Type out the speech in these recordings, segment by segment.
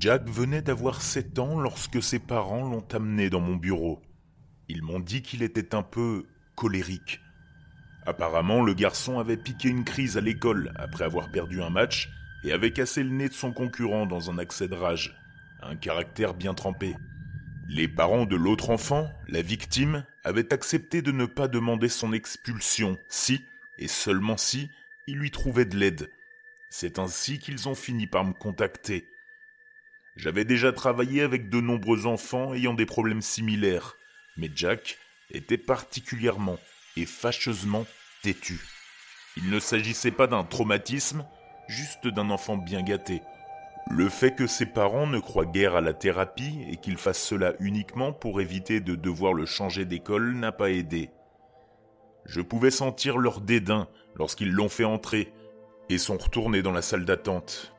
Jack venait d'avoir 7 ans lorsque ses parents l'ont amené dans mon bureau. Ils m'ont dit qu'il était un peu colérique. Apparemment, le garçon avait piqué une crise à l'école après avoir perdu un match et avait cassé le nez de son concurrent dans un accès de rage, un caractère bien trempé. Les parents de l'autre enfant, la victime, avaient accepté de ne pas demander son expulsion si, et seulement si, il lui trouvait de l'aide. C'est ainsi qu'ils ont fini par me contacter. J'avais déjà travaillé avec de nombreux enfants ayant des problèmes similaires, mais Jack était particulièrement et fâcheusement têtu. Il ne s'agissait pas d'un traumatisme, juste d'un enfant bien gâté. Le fait que ses parents ne croient guère à la thérapie et qu'ils fassent cela uniquement pour éviter de devoir le changer d'école n'a pas aidé. Je pouvais sentir leur dédain lorsqu'ils l'ont fait entrer et sont retournés dans la salle d'attente.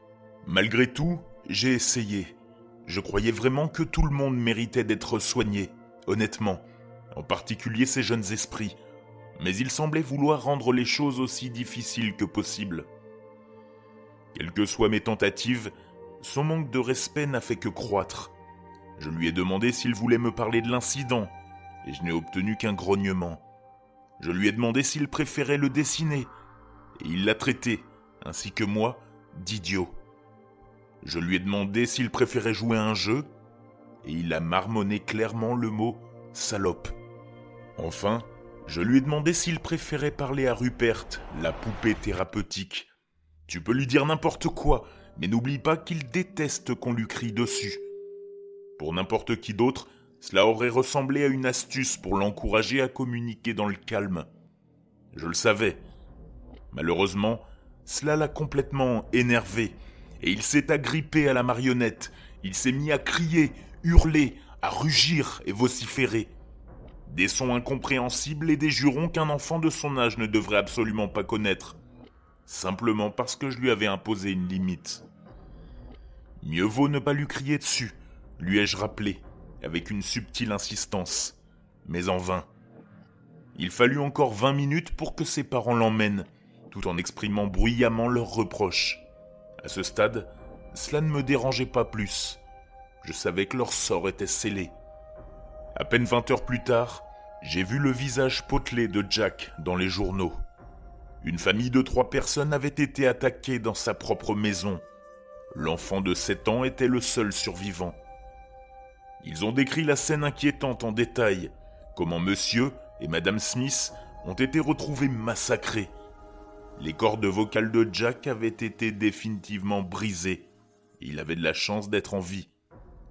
Malgré tout, j'ai essayé. Je croyais vraiment que tout le monde méritait d'être soigné, honnêtement, en particulier ces jeunes esprits, mais ils semblaient vouloir rendre les choses aussi difficiles que possible. Quelles que soient mes tentatives, son manque de respect n'a fait que croître. Je lui ai demandé s'il voulait me parler de l'incident, et je n'ai obtenu qu'un grognement. Je lui ai demandé s'il préférait le dessiner, et il l'a traité, ainsi que moi, d'idiot. Je lui ai demandé s'il préférait jouer à un jeu, et il a marmonné clairement le mot salope. Enfin, je lui ai demandé s'il préférait parler à Rupert, la poupée thérapeutique. Tu peux lui dire n'importe quoi, mais n'oublie pas qu'il déteste qu'on lui crie dessus. Pour n'importe qui d'autre, cela aurait ressemblé à une astuce pour l'encourager à communiquer dans le calme. Je le savais. Malheureusement, cela l'a complètement énervé, et il s'est agrippé à la marionnette. Il s'est mis à crier, hurler, à rugir et vociférer. Des sons incompréhensibles et des jurons qu'un enfant de son âge ne devrait absolument pas connaître, simplement parce que je lui avais imposé une limite. Mieux vaut ne pas lui crier dessus, lui ai-je rappelé, avec une subtile insistance, mais en vain. Il fallut encore vingt minutes pour que ses parents l'emmènent, tout en exprimant bruyamment leurs reproches. À ce stade, cela ne me dérangeait pas plus. Je savais que leur sort était scellé. À peine vingt heures plus tard, j'ai vu le visage potelé de Jack dans les journaux. Une famille de trois personnes avait été attaquée dans sa propre maison. L'enfant de sept ans était le seul survivant. Ils ont décrit la scène inquiétante en détail, comment monsieur et madame Smith ont été retrouvés massacrés. Les cordes vocales de Jack avaient été définitivement brisées. Il avait de la chance d'être en vie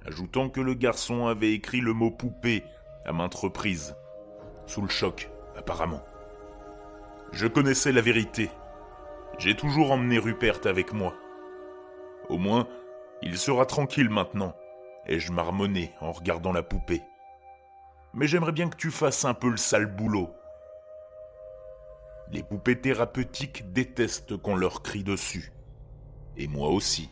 ajoutant que le garçon avait écrit le mot poupée à maintes reprises, sous le choc, apparemment. Je connaissais la vérité. J'ai toujours emmené Rupert avec moi. Au moins, il sera tranquille maintenant, ai-je marmonné en regardant la poupée. Mais j'aimerais bien que tu fasses un peu le sale boulot. Les poupées thérapeutiques détestent qu'on leur crie dessus. Et moi aussi.